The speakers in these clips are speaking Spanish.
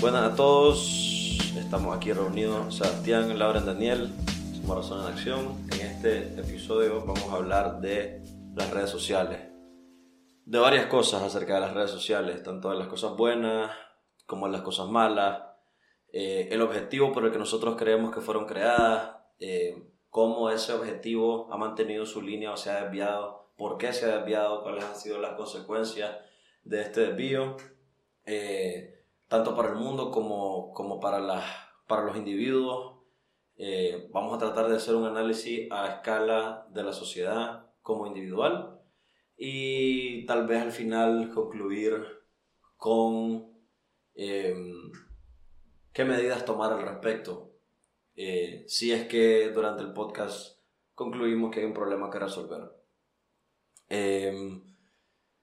Buenas a todos, estamos aquí reunidos Sebastián, Laura y Daniel, somos Razón en Acción. En este episodio vamos a hablar de las redes sociales, de varias cosas acerca de las redes sociales, tanto de las cosas buenas como de las cosas malas, eh, el objetivo por el que nosotros creemos que fueron creadas, eh, cómo ese objetivo ha mantenido su línea o se ha desviado, por qué se ha desviado, cuáles han sido las consecuencias de este desvío. Eh, tanto para el mundo como, como para, las, para los individuos. Eh, vamos a tratar de hacer un análisis a escala de la sociedad como individual y tal vez al final concluir con em, qué medidas tomar al respecto. Eh, si es que durante el podcast concluimos que hay un problema que resolver. Em,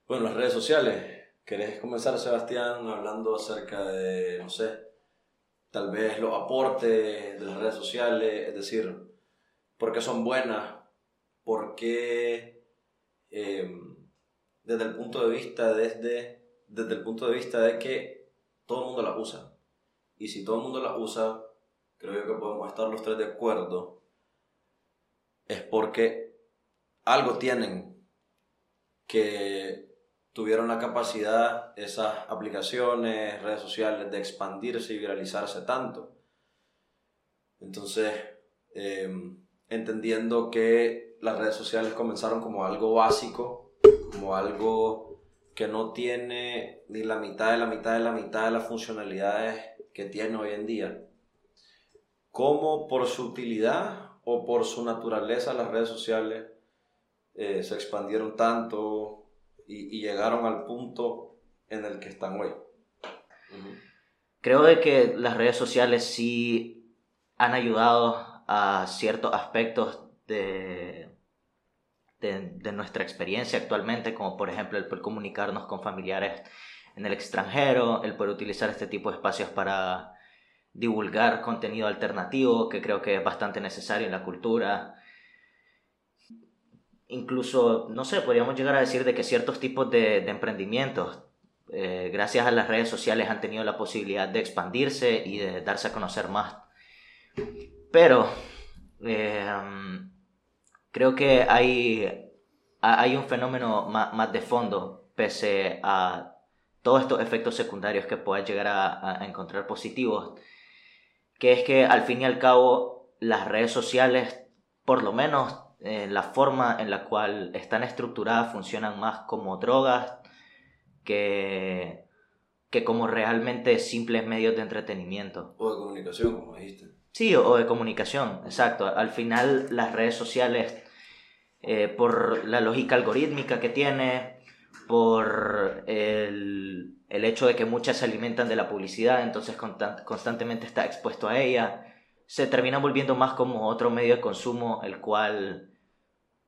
bueno, las redes sociales. ¿Querés comenzar, Sebastián, hablando acerca de, no sé, tal vez los aportes de las redes sociales? Es decir, ¿por qué son buenas? ¿Por qué, em, desde el punto de vista, desde, desde el punto de vista de que todo el mundo las usa? Y si todo el mundo las usa, creo que podemos estar los tres de acuerdo, es porque algo tienen que tuvieron la capacidad, esas aplicaciones, redes sociales, de expandirse y viralizarse tanto. Entonces, em, entendiendo que las redes sociales comenzaron como algo básico, como algo que no tiene ni la mitad de la mitad de la mitad de las funcionalidades que tiene hoy en día, como por su utilidad o por su naturaleza las redes sociales eh, se expandieron tanto, y, llegaron al punto en el que están hoy. Creo de que las redes sociales sí han ayudado a ciertos aspectos de, de, nuestra experiencia actualmente, como por ejemplo el poder comunicarnos con familiares en el extranjero, el poder utilizar este tipo de espacios para divulgar contenido alternativo, que creo que es bastante necesario en la cultura, incluso, no sé, podríamos llegar a decir de que ciertos tipos de, emprendimientos, eh, gracias a las redes sociales, han tenido la posibilidad de expandirse y de darse a conocer más. Pero em, creo que hay, hay un fenómeno más, de fondo, pese a todos estos efectos secundarios que puedas llegar a, a encontrar positivos, que es que al fin y al cabo las redes sociales, por lo menos eh, la forma en la cual están estructuradas funcionan más como drogas que, que como realmente simples medios de entretenimiento. O de comunicación, como dijiste. Sí, o, de comunicación, exacto. Al final las redes sociales, eh, por la lógica algorítmica que tiene, por el, el, hecho de que muchas se alimentan de la publicidad, entonces constantemente está expuesto a ella, se termina volviendo más como otro medio de consumo, el cual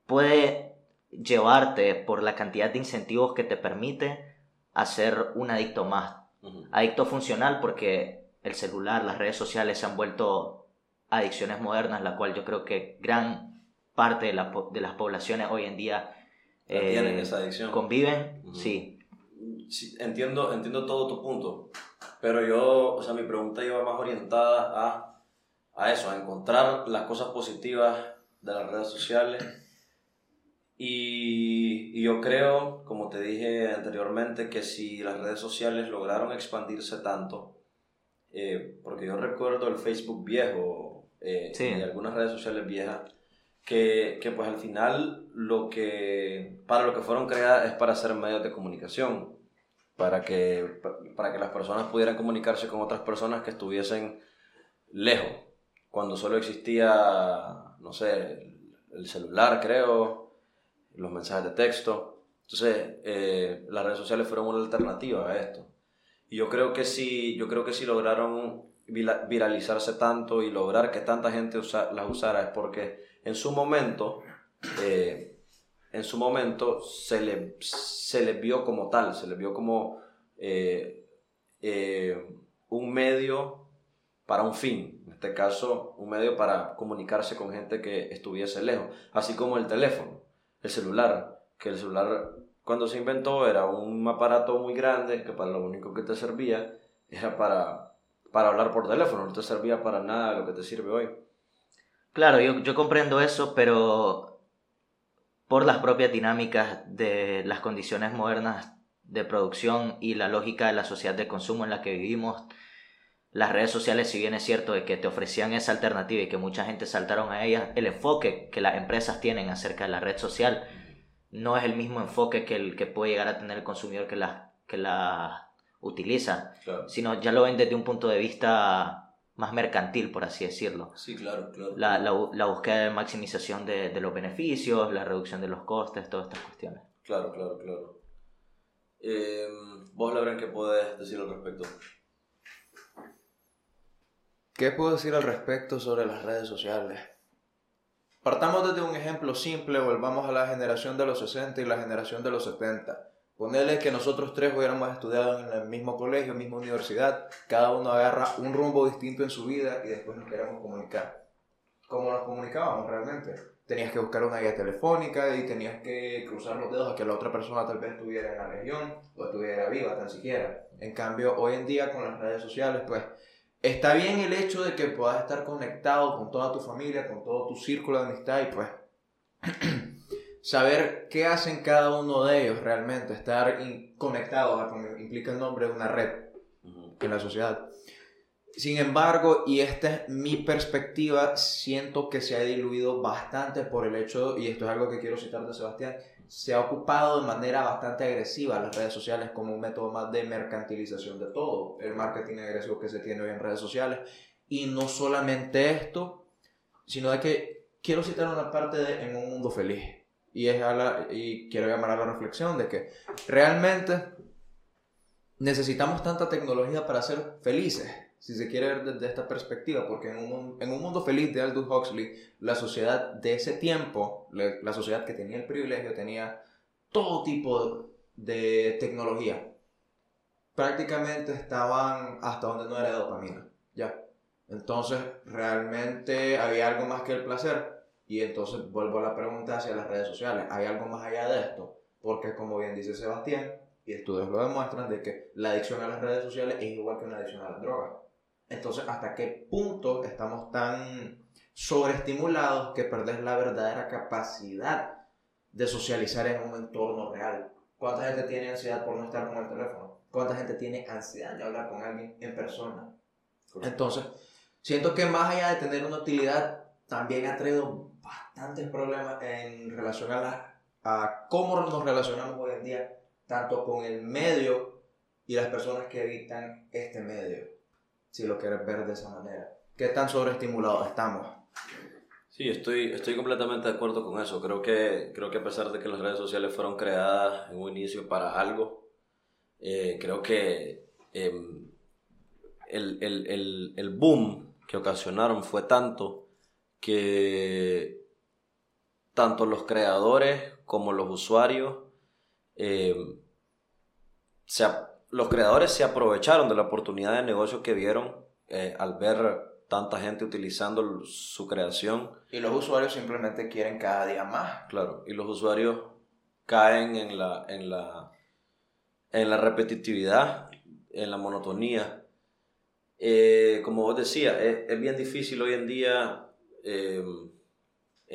puede llevarte por la cantidad de incentivos que te permite a ser un adicto más. Adicto funcional porque el celular, las redes sociales se han vuelto adicciones modernas, la cual yo creo que gran parte de, las poblaciones hoy en día tienen eh, esa adicción. conviven, sí. entiendo, entiendo todo tu punto, pero yo, o sea, mi pregunta iba más orientada a, a eso, a encontrar las cosas positivas de las redes sociales y, yo creo, como te dije anteriormente, que si las redes sociales lograron expandirse tanto, eh, porque yo recuerdo el Facebook viejo eh, y algunas redes sociales viejas, que, que, pues al final lo que, para lo que fueron creadas es para ser medios de comunicación, para que, para que las personas pudieran comunicarse con otras personas que estuviesen lejos, cuando solo existía, no sé, el celular creo, los mensajes de texto. Entonces, eh, las redes sociales fueron una alternativa a esto. Y yo creo que sí, yo creo que sí lograron viralizarse tanto y lograr que tanta gente las usara es porque en su momento, eh, en su momento se le, se le vio como tal, se le vio como eh, un medio para un fin, en este caso un medio para comunicarse con gente que estuviese lejos, así como el teléfono el celular, que el celular cuando se inventó era un aparato muy grande que para lo único que te servía era para para hablar por teléfono, no te servía para nada lo que te sirve hoy. Claro, yo, yo comprendo eso, pero por las propias dinámicas de las condiciones modernas de producción y la lógica de la sociedad de consumo en la que vivimos, las redes sociales, si bien es cierto de que te ofrecían esa alternativa y que mucha gente saltaron a ellas, el enfoque que las empresas tienen acerca de la red social no es el mismo enfoque que el que puede llegar a tener el consumidor que la, que la utiliza, sino ya lo ven desde un punto de vista más mercantil, por así decirlo. Sí, claro, claro. La, la, búsqueda de maximización de, de, los beneficios, la reducción de los costes, todas estas cuestiones. Claro, claro, claro. Eh, vos, Lauren, ¿qué podés decir al respecto? ¿Qué puedo decir al respecto sobre las redes sociales? Partamos desde un ejemplo simple, volvamos a la generación de los 60 y la generación de los 70. Ponerle que nosotros tres hubiéramos estudiado en el mismo colegio, misma universidad, cada uno agarra un rumbo distinto en su vida y después nos queremos comunicar. ¿Cómo nos comunicábamos realmente? Tenías que buscar una guía telefónica y tenías que cruzar los dedos a que la otra persona tal vez estuviera en la región o estuviera viva tan siquiera. En cambio, hoy en día con las redes sociales, pues Está bien el hecho de que puedas estar conectado con toda tu familia, con todo tu círculo de amistad y pues saber qué hacen cada uno de ellos realmente, estar conectados, implica el nombre de una red en la sociedad. Sin embargo, y esta es mi perspectiva, siento que se ha diluido bastante por el hecho, y esto es algo que quiero citar de Sebastián, se ha ocupado de manera bastante agresiva las redes sociales como un método más de mercantilización de todo, el marketing agresivo que se tiene hoy en redes sociales. Y no solamente esto, sino de que quiero citar una parte de En un mundo feliz. Y, es y quiero llamar a la reflexión de que realmente necesitamos tanta tecnología para ser felices si se quiere ver desde esta perspectiva, porque en un, en un mundo feliz de Aldous Huxley, la sociedad de ese tiempo, la, sociedad que tenía el privilegio, tenía todo tipo de tecnología. Prácticamente estaban hasta donde no era dopamina, ya. Entonces, realmente había algo más que el placer. Y entonces vuelvo a la pregunta hacia las redes sociales. ¿Hay algo más allá de esto? Porque como bien dice Sebastián, y estudios lo demuestran, de que la adicción a las redes sociales es igual que una adicción a las drogas. Entonces, ¿hasta qué punto estamos tan sobreestimulados que perdés la verdadera capacidad de socializar en un entorno real? ¿Cuánta gente tiene ansiedad por no estar con el teléfono? ¿Cuánta gente tiene ansiedad de hablar con alguien en persona? Entonces, siento que más allá de tener una utilidad, también ha traído bastantes problemas en relación a, a cómo nos relacionamos hoy en día, tanto con el medio y las personas que habitan este medio si lo quieres ver de esa manera. ¿Qué tan sobreestimulados estamos? Sí, estoy, estoy completamente de acuerdo con eso. Creo que, creo que a pesar de que las redes sociales fueron creadas en un inicio para algo, eh, creo que em, el, el, el, el, boom que ocasionaron fue tanto que tanto los creadores como los usuarios em, se, los creadores se aprovecharon de la oportunidad de negocio que vieron eh, al ver tanta gente utilizando su creación. Y los usuarios simplemente quieren cada día más. Claro, y los usuarios caen en la, en la, en la repetitividad, en la monotonía. Eh, como vos decías, es, bien difícil hoy en día eh,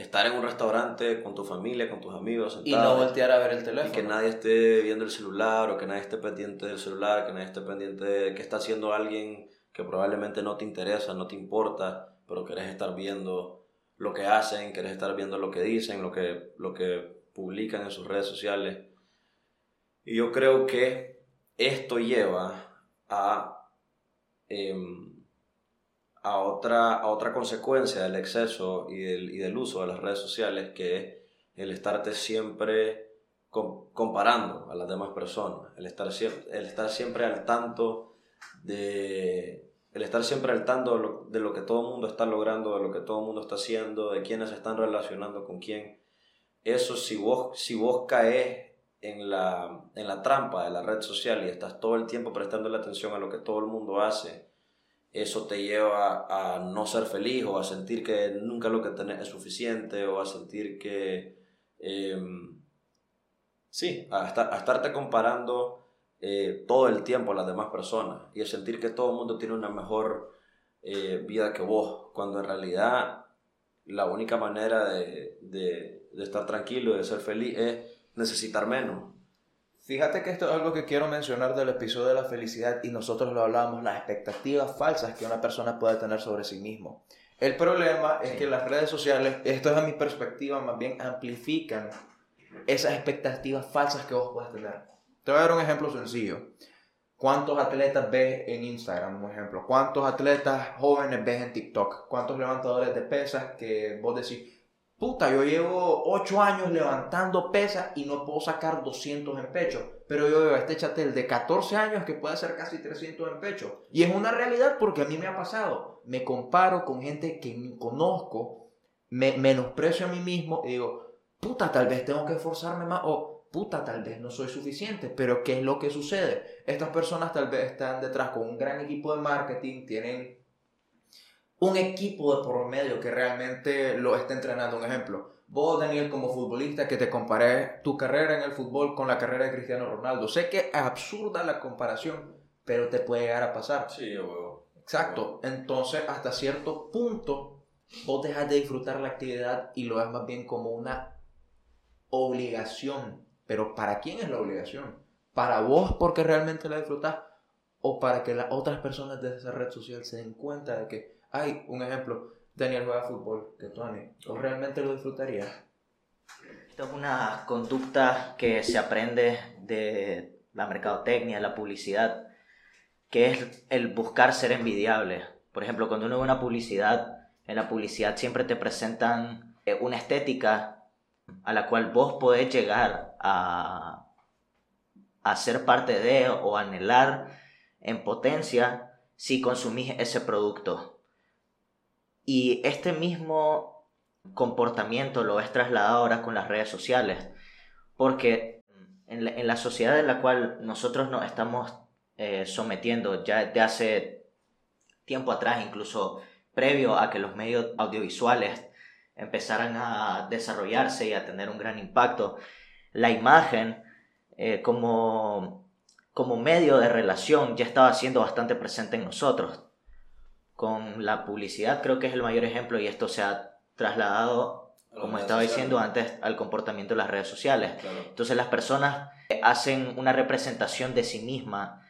estar en un restaurante con tu familia, con tus amigos. y no voltear a ver el teléfono. Y que nadie esté viendo el celular o que nadie esté pendiente del celular, que nadie esté pendiente de qué está haciendo alguien que probablemente no te interesa, no te importa, pero querés estar viendo lo que hacen, querés estar viendo lo que dicen, lo que, lo que publican en sus redes sociales. Y yo creo que esto lleva a... Em, a otra, a otra consecuencia del exceso y del, y del uso de las redes sociales, que es el estarte siempre comparando a las demás personas, el estar, el estar siempre al tanto de el estar siempre al tanto de lo, que todo el mundo está logrando, de lo que todo el mundo está haciendo, de quiénes se están relacionando con quién. Eso si vos, si vos caes en la, en la trampa de la red social y estás todo el tiempo prestando la atención a lo que todo el mundo hace, eso te lleva a no ser feliz o a sentir que nunca lo que tenés es suficiente o a sentir que... Em, sí, a, estar, a, estarte comparando eh, todo el tiempo a las demás personas y el sentir que todo el mundo tiene una mejor eh, vida que vos, cuando en realidad la única manera de, de, de estar tranquilo y de ser feliz es necesitar menos. Fíjate que esto es algo que quiero mencionar del episodio de la felicidad y nosotros lo hablábamos, las expectativas falsas que una persona puede tener sobre sí mismo. El problema es que las redes sociales, esto es a mi perspectiva, más bien amplifican esas expectativas falsas que vos puedes tener. Te voy a dar un ejemplo sencillo. ¿Cuántos atletas ves en Instagram, por ejemplo? ¿Cuántos atletas jóvenes ves en TikTok? ¿Cuántos levantadores de pesas que vos decís, puta, yo llevo 8 años levantando pesas y no puedo sacar 200 en pecho? Pero yo veo a este chatel de 14 años que puede hacer casi 300 en pecho. Y es una realidad porque a mí me ha pasado. Me comparo con gente que conozco, me menosprecio a mí mismo y digo, puta, tal vez tengo que esforzarme más o puta, tal vez no soy suficiente, pero ¿qué es lo que sucede? Estas personas tal vez están detrás con un gran equipo de marketing, tienen un equipo de por medio que realmente lo está entrenando. Un ejemplo, vos, Daniel, como futbolista, que te comparé tu carrera en el fútbol con la carrera de Cristiano Ronaldo. Sé que es absurda la comparación, pero te puede llegar a pasar. Sí, huevo. Exacto. Entonces, hasta cierto punto, vos dejas de disfrutar la actividad y lo ves más bien como una obligación. Pero ¿para quién es la obligación? ¿Para vos porque realmente la disfrutas? ¿O para que las otras personas de esa red social se den cuenta de que, hay un ejemplo, Daniel juega fútbol, que Tony, ¿o realmente lo disfrutaría? Esto es una conducta que se aprende de la mercadotecnia, la publicidad, que es el buscar ser envidiable. Por ejemplo, cuando uno ve una publicidad, en la publicidad siempre te presentan eh, una estética a la cual vos podés llegar a, a ser parte de o anhelar en potencia si consumís ese producto. Y este mismo comportamiento lo es trasladado ahora con las redes sociales, porque en la, sociedad en la cual nosotros nos estamos eh, sometiendo ya de hace tiempo atrás, incluso previo a que los medios audiovisuales empezaran a desarrollarse y a tener un gran impacto, la imagen eh, como, como medio de relación ya estaba siendo bastante presente en nosotros. Con la publicidad creo que es el mayor ejemplo y esto se ha trasladado, como estaba diciendo antes, al comportamiento de las redes sociales. Entonces las personas hacen una representación de sí misma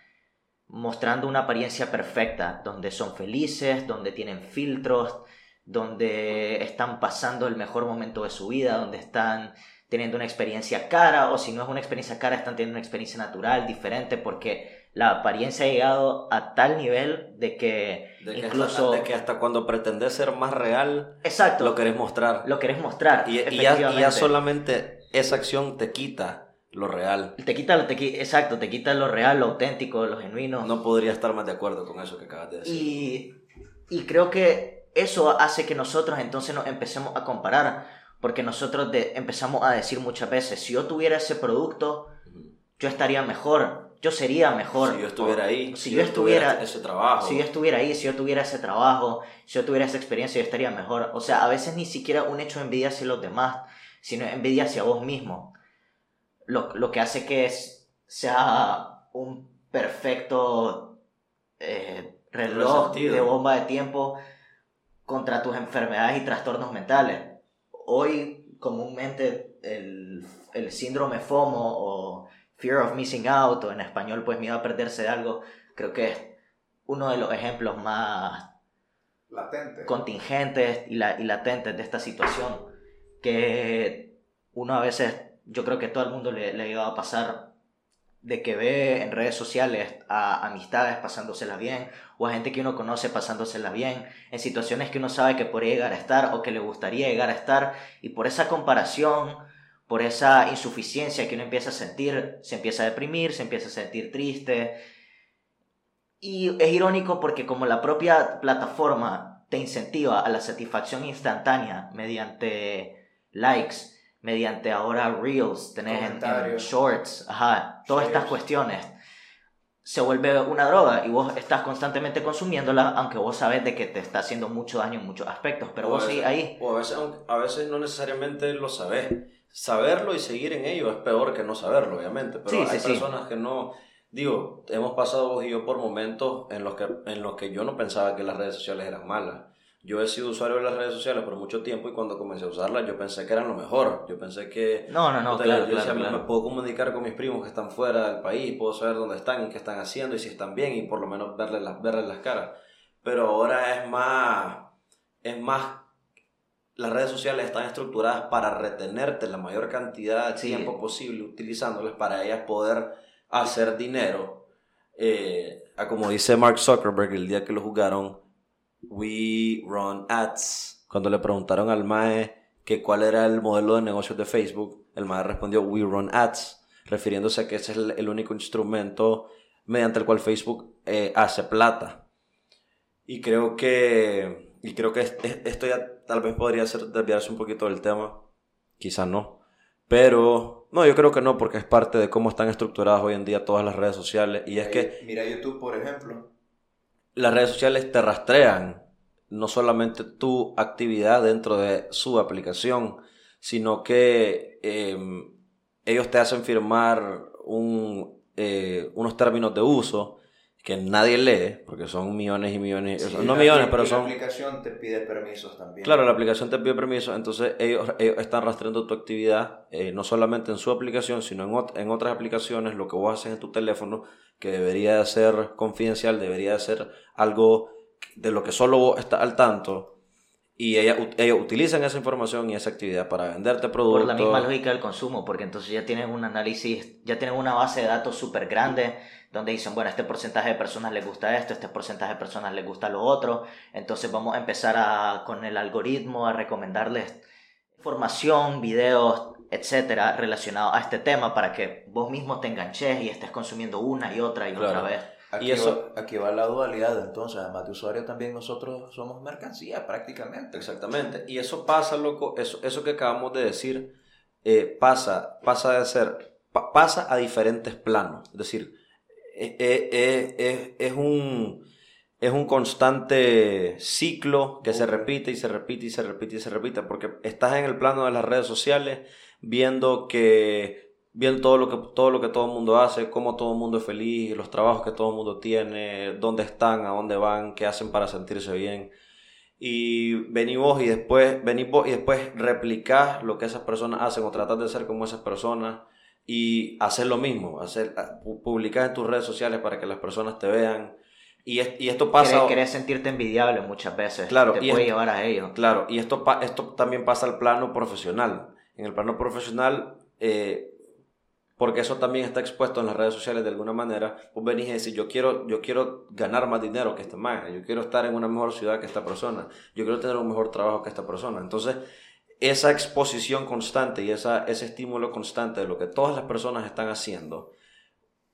mostrando una apariencia perfecta, donde son felices, donde tienen filtros, donde están pasando el mejor momento de su vida, donde están teniendo una experiencia cara, o si no es una experiencia cara, están teniendo una experiencia natural, diferente, porque la apariencia ha llegado a tal nivel de que, incluso... Hasta, de que hasta cuando pretendes ser más real, Exacto, lo querés mostrar. Lo querés mostrar. Y, y, ya, solamente esa acción te quita lo real. Te quita, te, exacto, te quita lo real, lo auténtico, lo genuino. No podría estar más de acuerdo con eso que acabas de decir. Y, y creo que eso hace que nosotros entonces nos empecemos a comparar, porque nosotros empezamos a decir muchas veces, si yo tuviera ese producto, yo estaría mejor, yo sería mejor. Si yo estuviera ahí, si, yo estuviera ese trabajo. Si yo estuviera ahí, si yo tuviera ese trabajo, si yo tuviera esa experiencia, yo estaría mejor. O sea, a veces ni siquiera un hecho de envidia hacia los demás, sino envidia hacia vos mismo. Lo, lo que hace que sea un perfecto eh, reloj de bomba de tiempo contra tus enfermedades y trastornos mentales. Hoy comúnmente el, el, síndrome FOMO o Fear of Missing Out o en español pues miedo a perderse de algo, creo que es uno de los ejemplos más contingentes y, la, y latentes de esta situación que uno a veces, yo creo que todo el mundo le, le iba a pasar de que ve en redes sociales a amistades pasándosela bien o a gente que uno conoce pasándosela bien en situaciones que uno sabe que podría llegar a estar o que le gustaría llegar a estar y por esa comparación, por esa insuficiencia que uno empieza a sentir, se empieza a deprimir, se empieza a sentir triste y es irónico porque como la propia plataforma te incentiva a la satisfacción instantánea mediante likes, mediante ahora Reels, tenés en, Shorts, ajá, todas estas cuestiones, se vuelve una droga y vos estás constantemente consumiéndola, aunque vos sabes de que te está haciendo mucho daño en muchos aspectos, pero vos sí ahí. O a veces, a veces no necesariamente lo sabes. Saberlo y seguir en ello es peor que no saberlo, obviamente, pero hay personas que no digo, hemos pasado vos y yo por momentos en los, que, en los que yo no pensaba que las redes sociales eran malas. Yo he sido usuario de las redes sociales por mucho tiempo y cuando comencé a usarlas yo pensé que eran lo mejor. Yo pensé que... No, no, no, claro, yo me puedo comunicar con mis primos que están fuera del país, puedo saber dónde están y qué están haciendo y si están bien y por lo menos verles las, verles las caras. Pero ahora es más... Es más las redes sociales están estructuradas para retenerte la mayor cantidad de tiempo posible utilizándolas para ellas poder hacer dinero. Eh, como dice Mark Zuckerberg el día que lo jugaron, we run ads. Cuando le preguntaron al MAE que cuál era el modelo de negocios de Facebook, el MAE respondió we run ads, refiriéndose a que ese es el, único instrumento mediante el cual Facebook eh, hace plata. Y creo que, y creo que esto ya tal vez podría ser desviarse un poquito del tema, quizás no. Pero, no, yo creo que no, porque es parte de cómo están estructuradas hoy en día todas las redes sociales. Y es que... Mira YouTube, por ejemplo las redes sociales te rastrean no solamente tu actividad dentro de su aplicación, sino que em, ellos te hacen firmar un, eh, unos términos de uso que nadie lee, porque son millones y millones, no millones, pero son... La aplicación te pide permisos también. Claro, la aplicación te pide permisos, entonces ellos, están rastreando tu actividad, eh, no solamente en su aplicación, sino en, en, otras aplicaciones, lo que vos haces en tu teléfono, que debería ser confidencial, debería ser algo de lo que solo vos estás al tanto, y ellos, ellos utilizan esa información y esa actividad para venderte productos. Por la misma lógica del consumo, porque entonces ya tienen un análisis, ya tienen una base de datos súper grande donde dicen, bueno, este porcentaje de personas les gusta esto, este porcentaje de personas les gusta lo otro, entonces vamos a empezar a, con el algoritmo a recomendarles información, videos, etcétera, relacionados a este tema para que vos mismo te enganches y estés consumiendo una y otra y otra vez. Aquí, y eso, va, aquí va la dualidad, entonces, además de usuario, también nosotros somos mercancía prácticamente. Exactamente. Y eso pasa, loco, eso, eso que acabamos de decir, eh, pasa, pasa de ser, pasa a diferentes planos. Es decir, es, un, es un constante ciclo que se repite y se repite y se repite y se repite, porque estás en el plano de las redes sociales viendo que viendo todo lo que todo lo que todo el mundo hace, cómo todo el mundo es feliz, los trabajos que todo el mundo tiene, dónde están, a dónde van, qué hacen para sentirse bien. Y venís vos y después venís vos y después replicás lo que esas personas hacen o tratás de ser como esas personas y hacer lo mismo, hacer, publicar en tus redes sociales para que las personas te vean. Y, y esto pasa... Querés, sentirte envidiable muchas veces. Claro. Te puede llevar a ello. Claro, y esto, esto también pasa al plano profesional. En el plano profesional, eh, porque eso también está expuesto en las redes sociales de alguna manera, vos venís y decís, yo quiero, yo quiero ganar más dinero que este man, yo quiero estar en una mejor ciudad que esta persona, yo quiero tener un mejor trabajo que esta persona. Entonces, esa exposición constante y esa, ese estímulo constante de lo que todas las personas están haciendo,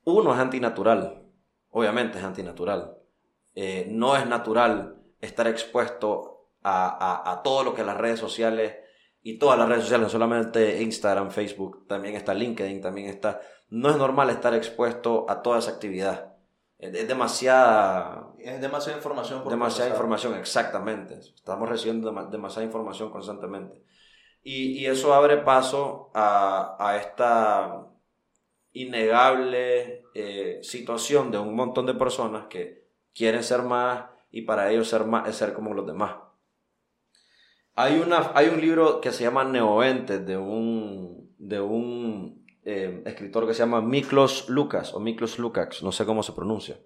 uno es antinatural, obviamente es antinatural. Eh, no es natural estar expuesto a, a, todo lo que las redes sociales y todas las redes sociales, no solamente Instagram, Facebook, también está LinkedIn, también está... No es normal estar expuesto a toda esa actividad. Es, demasiada... Es demasiada información. Por demasiada información, exactamente. Estamos recibiendo demasiada información constantemente. Y, eso abre paso a, esta innegable eh, situación de un montón de personas que quieren ser más y para ellos ser más es ser como los demás. Hay, una, hay un libro que se llama Neoentes de un, de un eh, escritor que se llama Miklos Lucas o Miklos Lukács, no sé cómo se pronuncia.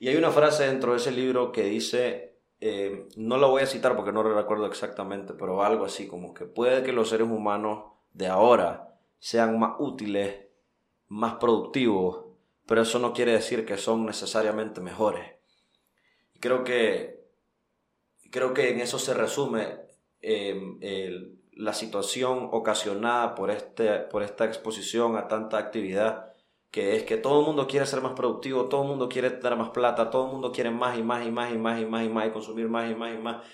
Y hay una frase dentro de ese libro que dice eh, no lo voy a citar porque no lo recuerdo exactamente, pero algo así como que puede que los seres humanos de ahora sean más útiles, más productivos, pero eso no quiere decir que son necesariamente mejores. Creo que, creo que en eso se resume eh, la situación ocasionada por, este, por esta exposición a tanta actividad que es que todo el mundo quiere ser más productivo, todo el mundo quiere tener más plata, todo el mundo quiere más y más y más y más y más y más y consumir más y más y más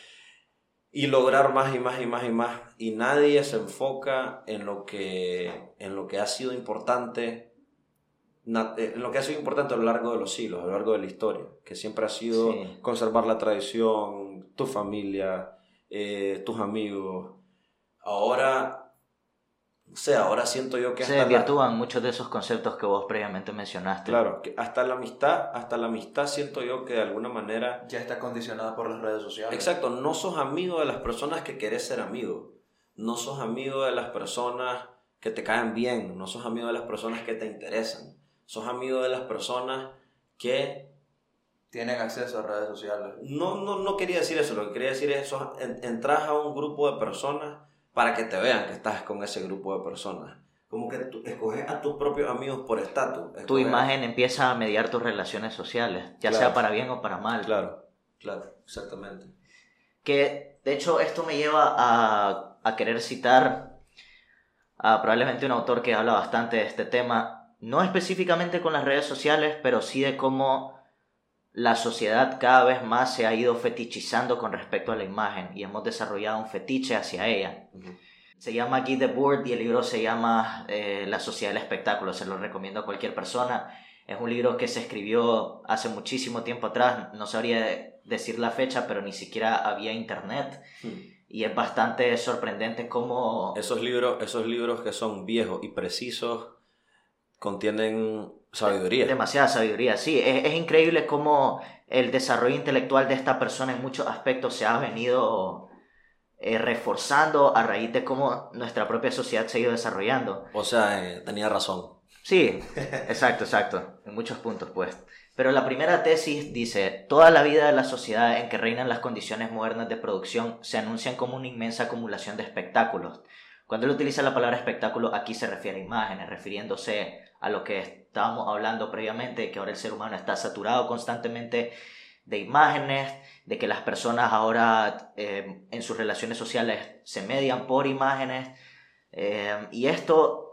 y lograr más y más y más y más y nadie se enfoca en lo que en lo que ha sido importante eh, en lo que ha sido importante a lo largo de los siglos, a lo largo de la historia, que siempre ha sido conservar la tradición, tu familia, eh, tus amigos. Ahora o sea, ahora siento yo que se desvirtúan muchos de esos conceptos que vos previamente mencionaste. Claro, que hasta la amistad, hasta la amistad siento yo que de alguna manera ya está condicionada por las redes sociales. Exacto, no sos amigo de las personas que querés ser amigo. No sos amigo de las personas que te caen bien, no sos amigo de las personas que te interesan. Sos amigo de las personas que tienen acceso a redes sociales. No, no, no quería decir eso, lo que quería decir es eso, entras a un grupo de personas para que te vean que estás con ese grupo de personas. Como que tú escoges a tus propios amigos por estatus. Tu imagen empieza a mediar tus relaciones sociales, ya sea para bien o para mal. Claro, claro, exactamente. Que de hecho esto me lleva a, a querer citar a probablemente un autor que habla bastante de este tema, no específicamente con las redes sociales, pero sí de cómo la sociedad cada vez más se ha ido fetichizando con respecto a la imagen y hemos desarrollado un fetiche hacia ella. Se llama Guy Debord y el libro se llama eh, La sociedad del espectáculo. Se lo recomiendo a cualquier persona. Es un libro que se escribió hace muchísimo tiempo atrás. No sabría decir la fecha, pero ni siquiera había internet. Y es bastante sorprendente cómo... Esos libros, esos libros que son viejos y precisos contienen sabiduría. Demasiada sabiduría, sí. Es, increíble cómo el desarrollo intelectual de esta persona en muchos aspectos se ha venido eh, reforzando a raíz de cómo nuestra propia sociedad se ha ido desarrollando. O sea, eh, tenía razón. Sí, exacto, exacto. En muchos puntos, pues. Pero la primera tesis dice, toda la vida de la sociedad en que reinan las condiciones modernas de producción se anuncian como una inmensa acumulación de espectáculos. Cuando él utiliza la palabra espectáculo, aquí se refiere a imágenes, refiriéndose a lo que estábamos hablando previamente, que ahora el ser humano está saturado constantemente de imágenes, de que las personas ahora eh, en sus relaciones sociales se median por imágenes. Eh, y esto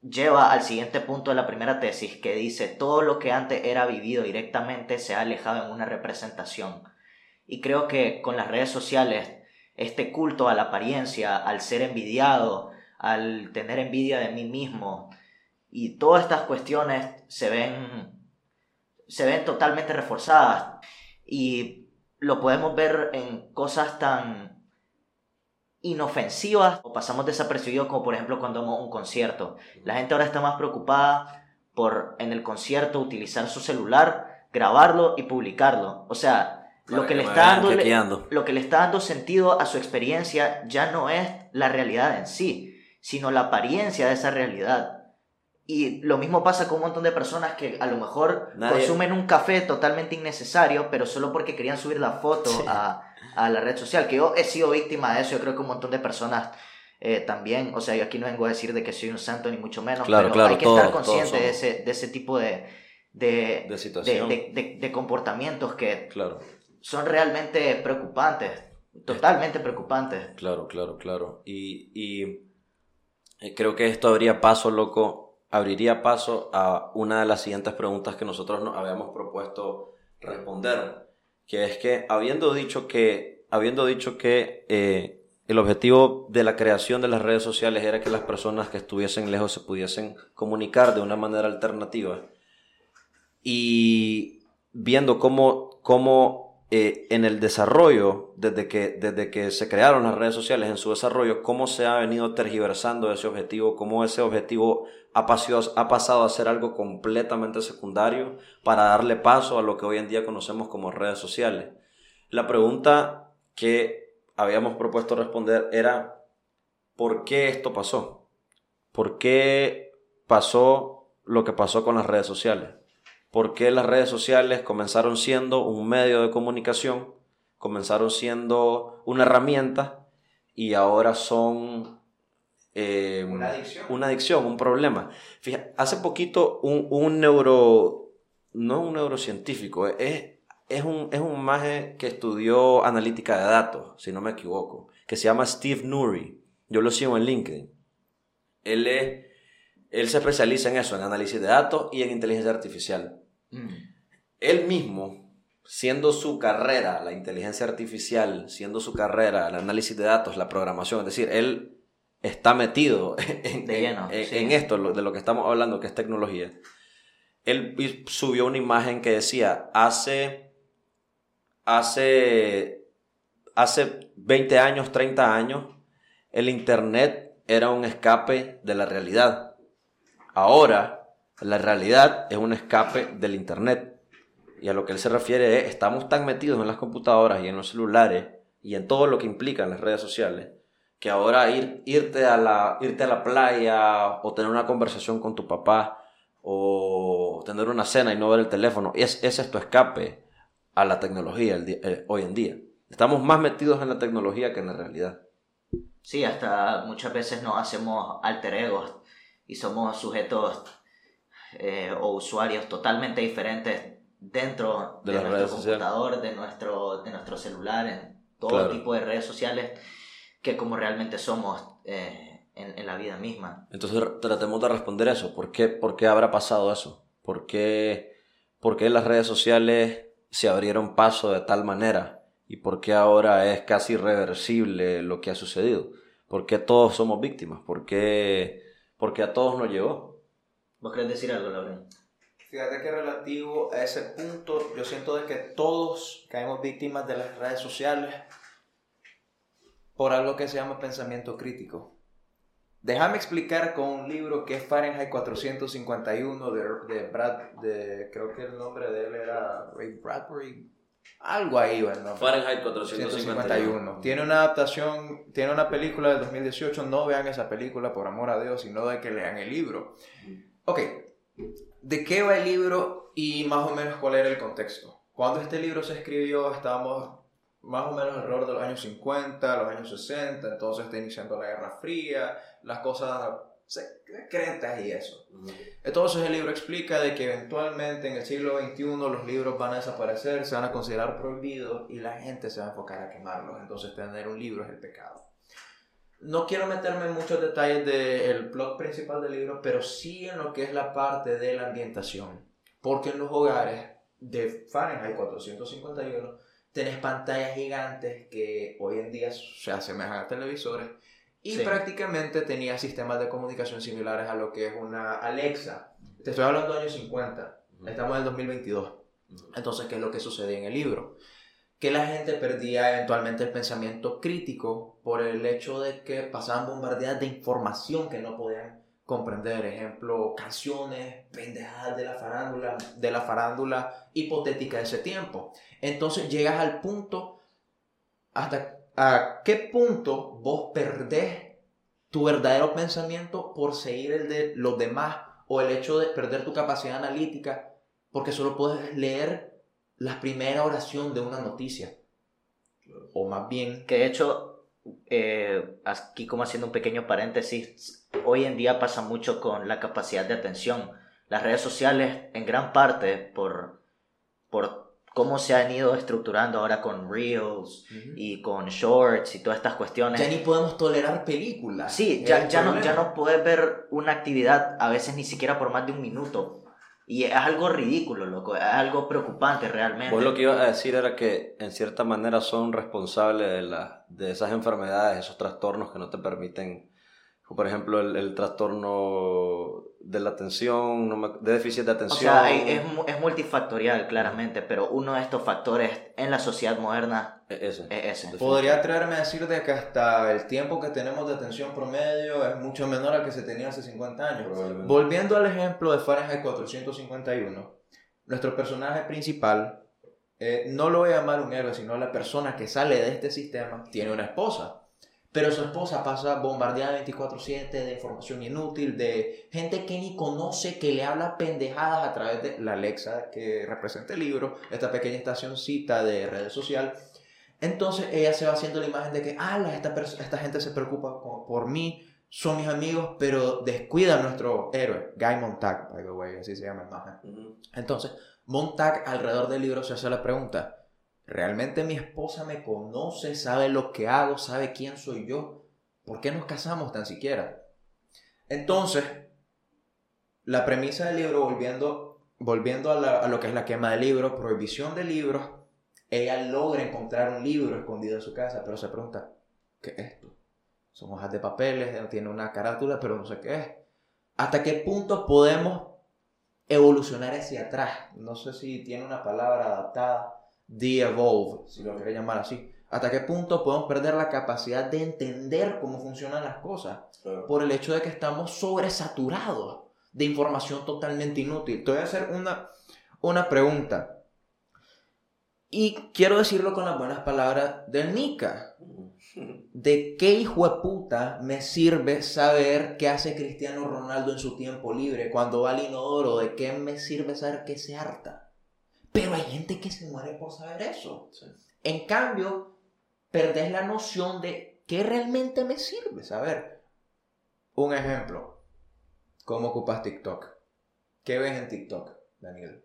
lleva al siguiente punto de la primera tesis, que dice, todo lo que antes era vivido directamente se ha alejado en una representación. Y creo que con las redes sociales, este culto a la apariencia, al ser envidiado, al tener envidia de mí mismo, y todas estas cuestiones se ven, se ven totalmente reforzadas. Y lo podemos ver en cosas tan inofensivas o pasamos desapercibidos como por ejemplo cuando vamos a un concierto. La gente ahora está más preocupada por en el concierto utilizar su celular, grabarlo y publicarlo. O sea, lo que, le está dando, lo que le está dando sentido a su experiencia ya no es la realidad en sí, sino la apariencia de esa realidad. Y lo mismo pasa con un montón de personas que a lo mejor consumen un café totalmente innecesario, pero solo porque querían subir la foto a, la red social. Que yo he sido víctima de eso, yo creo que un montón de personas eh, también. O sea, yo aquí no vengo a decir de que soy un santo ni mucho menos, pero hay que estar consciente de, ese, de ese tipo de, de, de, de comportamientos que son realmente preocupantes, totalmente preocupantes. Claro, claro, claro. Y, y eh, creo que esto habría paso, loco, abriría paso a una de las siguientes preguntas que nosotros nos habíamos propuesto responder, que es que habiendo dicho que, habiendo dicho que eh, el objetivo de la creación de las redes sociales era que las personas que estuviesen lejos se pudiesen comunicar de una manera alternativa, y viendo cómo, cómo eh, en el desarrollo, desde que, desde que se crearon las redes sociales, en su desarrollo, cómo se ha venido tergiversando ese objetivo, cómo ese objetivo ha pasado, ha pasado a ser algo completamente secundario para darle paso a lo que hoy en día conocemos como redes sociales. La pregunta que habíamos propuesto responder era, ¿por qué esto pasó? ¿Por qué pasó lo que pasó con las redes sociales? Por qué las redes sociales comenzaron siendo un medio de comunicación, comenzaron siendo una herramienta y ahora son eh, una, adicción. un problema. Fíjate, hace poquito un, un, neuro, no un neurocientífico, es, es un, es un maje que estudió analítica de datos, si no me equivoco, que se llama Steve Nuri. Yo lo sigo en LinkedIn. Él es él se especializa en eso, en análisis de datos y en inteligencia artificial. Mm. Él mismo, siendo su carrera la inteligencia artificial, siendo su carrera el análisis de datos, la programación, es decir, él está metido en, en, esto, de lo que estamos hablando, que es tecnología. Él subió una imagen que decía, hace, hace, hace 20 años, 30 años, el Internet era un escape de la realidad. Ahora, la realidad es un escape del Internet. Y a lo que él se refiere es, estamos tan metidos en las computadoras y en los celulares y en todo lo que implican las redes sociales, que ahora ir, irte, a la, irte a la playa o tener una conversación con tu papá o tener una cena y no ver el teléfono, es, ese es tu escape a la tecnología eh, hoy en día. Estamos más metidos en la tecnología que en la realidad. Sí, hasta muchas veces nos hacemos alter egos y somos sujetos eh, o usuarios totalmente diferentes dentro de, nuestro computador, de nuestro, de nuestro celular, en todo tipo de redes sociales, que como realmente somos eh, en, la vida misma. Entonces tratemos de responder eso. ¿Por qué, por qué habrá pasado eso? ¿Por qué, ¿Por qué las redes sociales se abrieron paso de tal manera? ¿Y por qué ahora es casi irreversible lo que ha sucedido? ¿Por qué todos somos víctimas? ¿Por qué, por qué a todos nos llegó? ¿Vos querés decir algo, Lauren? Fíjate que relativo a ese punto, yo siento de que todos caemos víctimas de las redes sociales por algo que se llama pensamiento crítico. Déjame explicar con un libro que es Fahrenheit 451 de, de Brad, de, creo que el nombre de él era Ray Bradbury, algo ahí, bueno. Fahrenheit 451. Tiene una adaptación, tiene una película del 2018, no vean esa película por amor a Dios, sino de que lean el libro. Ok, ¿De qué va el libro y más o menos cuál era el contexto? Cuando este libro se escribió estábamos más o menos alrededor de los años 50, los años 60, entonces está iniciando la Guerra Fría, las cosas secretas y eso. Entonces el libro explica de que eventualmente en el siglo XXI los libros van a desaparecer, se van a considerar prohibidos y la gente se va a enfocar a quemarlos, entonces tener un libro es el pecado. No quiero meterme en muchos detalles del plot principal del libro, pero sí en lo que es la parte de la ambientación. Porque en los hogares de Fahrenheit 451 tenés pantallas gigantes que hoy en día se asemejan a televisores y prácticamente tenía sistemas de comunicación similares a lo que es una Alexa. Te estoy hablando de años 50, estamos en el 2022. Entonces, ¿qué es lo que sucede en el libro? que la gente perdía eventualmente el pensamiento crítico por el hecho de que pasaban bombardeadas de información que no podían comprender. Ejemplo, canciones, pendejadas de la farándula, de la farándula hipotética de ese tiempo. Entonces llegas al punto, hasta a qué punto vos perdés tu verdadero pensamiento por seguir el de los demás o el hecho de perder tu capacidad analítica porque solo puedes leer la primera oración de una noticia. O más bien... Que de hecho, eh, aquí como haciendo un pequeño paréntesis, hoy en día pasa mucho con la capacidad de atención. Las redes sociales, en gran parte, por, por cómo se han ido estructurando ahora con Reels y con Shorts y todas estas cuestiones. Ya ni podemos tolerar películas. Sí, ya, ya, no, ya no puedes ver una actividad a veces ni siquiera por más de un minuto y es algo ridículo, loco, es algo preocupante realmente. Pues lo que iba a decir era que en cierta manera son responsables de, la, de esas enfermedades, esos trastornos que no te permiten por ejemplo, el, trastorno de la atención, de déficit de atención. O sea, es, es, multifactorial, claramente, pero uno de estos factores en la sociedad moderna e, es ese. Podría atreverme a decir de que hasta el tiempo que tenemos de atención promedio es mucho menor al que se tenía hace 50 años. Volviendo al ejemplo de Fahrenheit 451, nuestro personaje principal, eh, no lo voy a llamar un héroe, sino la persona que sale de este sistema, tiene una esposa. Pero su esposa pasa bombardeada 24/7 de información inútil, de gente que ni conoce, que le habla pendejadas a través de la Alexa que representa el libro, esta pequeña estacioncita de redes social. Entonces ella se va haciendo la imagen de que, ah, esta, esta gente se preocupa por mí, son mis amigos, pero descuida a nuestro héroe, Guy Montag, by the way, así se llama el imagen. Entonces, Montag alrededor del libro se hace la pregunta, ¿Realmente mi esposa me conoce, sabe lo que hago, sabe quién soy yo? ¿Por qué nos casamos tan siquiera? Entonces, la premisa del libro, volviendo, volviendo a, lo que es la quema del libro, prohibición de libros, ella logra encontrar un libro escondido en su casa, pero se pregunta, ¿qué es esto? Son hojas de papeles, tiene una carátula, pero no sé qué es. ¿Hasta qué punto podemos evolucionar hacia atrás? No sé si tiene una palabra adaptada de-evolve, si lo querés llamar así. ¿Hasta qué punto podemos perder la capacidad de entender cómo funcionan las cosas? Por el hecho de que estamos sobresaturados de información totalmente inútil. Te voy a hacer una, una pregunta. Y quiero decirlo con las buenas palabras del Nika. ¿De qué hijo de puta me sirve saber qué hace Cristiano Ronaldo en su tiempo libre cuando va al inodoro? ¿De qué me sirve saber qué se harta? Pero hay gente que se muere por saber eso. En cambio, perdés la noción de qué realmente me sirve saber. Un ejemplo. ¿Cómo ocupas TikTok? ¿Qué ves en TikTok, Daniel?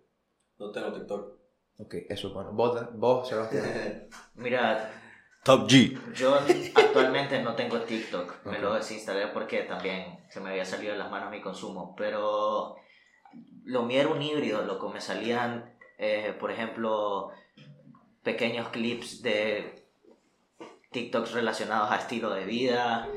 No tengo TikTok. Ok, eso es bueno. Vos, vos Sebastián. Mira, Top G. yo actualmente no tengo TikTok. Me lo desinstalé porque también se me había salido de las manos mi consumo. Pero lo mío era un híbrido, loco. Me salían, eh, por ejemplo, pequeños clips de TikToks relacionados a estilo de vida,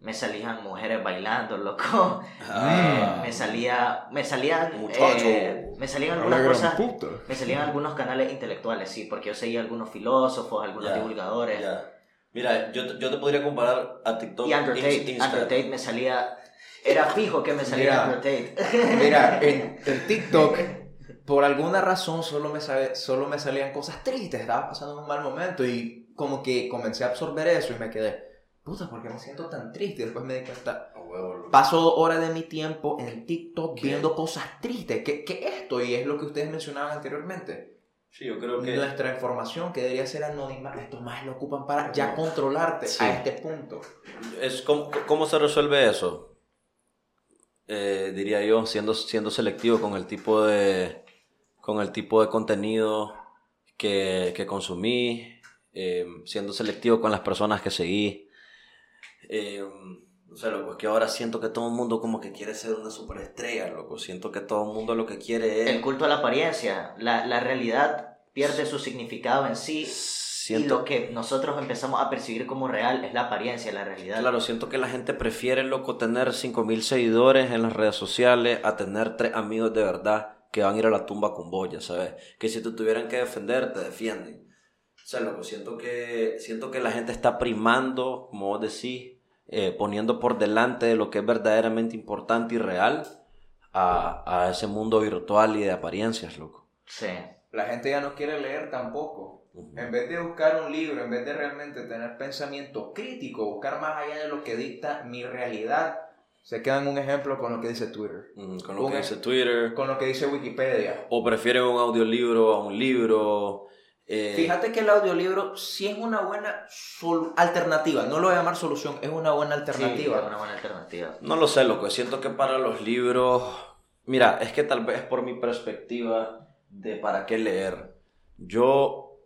me salían mujeres bailando, loco. Ah. Me, me salía, me salían, eh, me salían algunas cosas, puta. me salían algunos canales intelectuales, sí, porque yo seguía algunos filósofos, algunos Ya, divulgadores. Ya. Mira, yo, yo te podría comparar a TikTok Y Andrew Tate. Andrew Tate me salía, era fijo que me salía Mira. Andrew Tate. Mira, en, en TikTok, por alguna razón, solo me, sabe- solo me salían cosas tristes. Estaba pasando un mal momento y como que comencé a absorber eso y me quedé, puta, ¿por qué me siento tan triste? Y después me di cuenta, paso horas de mi tiempo en TikTok ¿Qué? viendo cosas tristes. ¿Qué, ¿Qué es esto? Y es lo que ustedes mencionaban anteriormente. Sí, yo creo que. Nuestra información que debería ser anónima, estos más lo ocupan para ya controlarte Sí. a este punto. Es, ¿cómo, ¿Cómo se resuelve eso? Eh, diría yo, siendo, siendo selectivo con el tipo de, con el tipo de contenido que, que consumí, eh, siendo selectivo con las personas que seguí. Eh, no sé, loco, es que ahora siento que todo el mundo como que quiere ser una superestrella, loco. Siento que todo el mundo lo que quiere es... El culto a la apariencia, la, la realidad pierde su significado en sí y lo que nosotros empezamos a percibir como real es la apariencia, la realidad. Claro, siento que la gente prefiere, loco, tener 5000 seguidores en las redes sociales a tener tres amigos de verdad que van a ir a la tumba con boya, ¿sabes? Que si te tuvieran que defender, te defienden. O sea, loco, siento que, siento que la gente está primando, como vos decís, eh, poniendo por delante de lo que es verdaderamente importante y real a, a ese mundo virtual y de apariencias, loco. Sí. La gente ya no quiere leer tampoco. En vez de buscar un libro, en vez de realmente tener pensamiento crítico, buscar más allá de lo que dicta mi realidad, se quedan un ejemplo con lo que dice Twitter, Mm, Con lo Un que dice Twitter. con lo que dice Wikipedia. O prefieren un audiolibro a un libro. eh, Fíjate que el audiolibro sí es una buena sol- alternativa, no lo voy a llamar solución, es una buena Sí, alternativa. es una buena alternativa. No lo sé, loco. Siento que para los libros. Mira, es que tal vez por mi perspectiva de para qué leer. Yo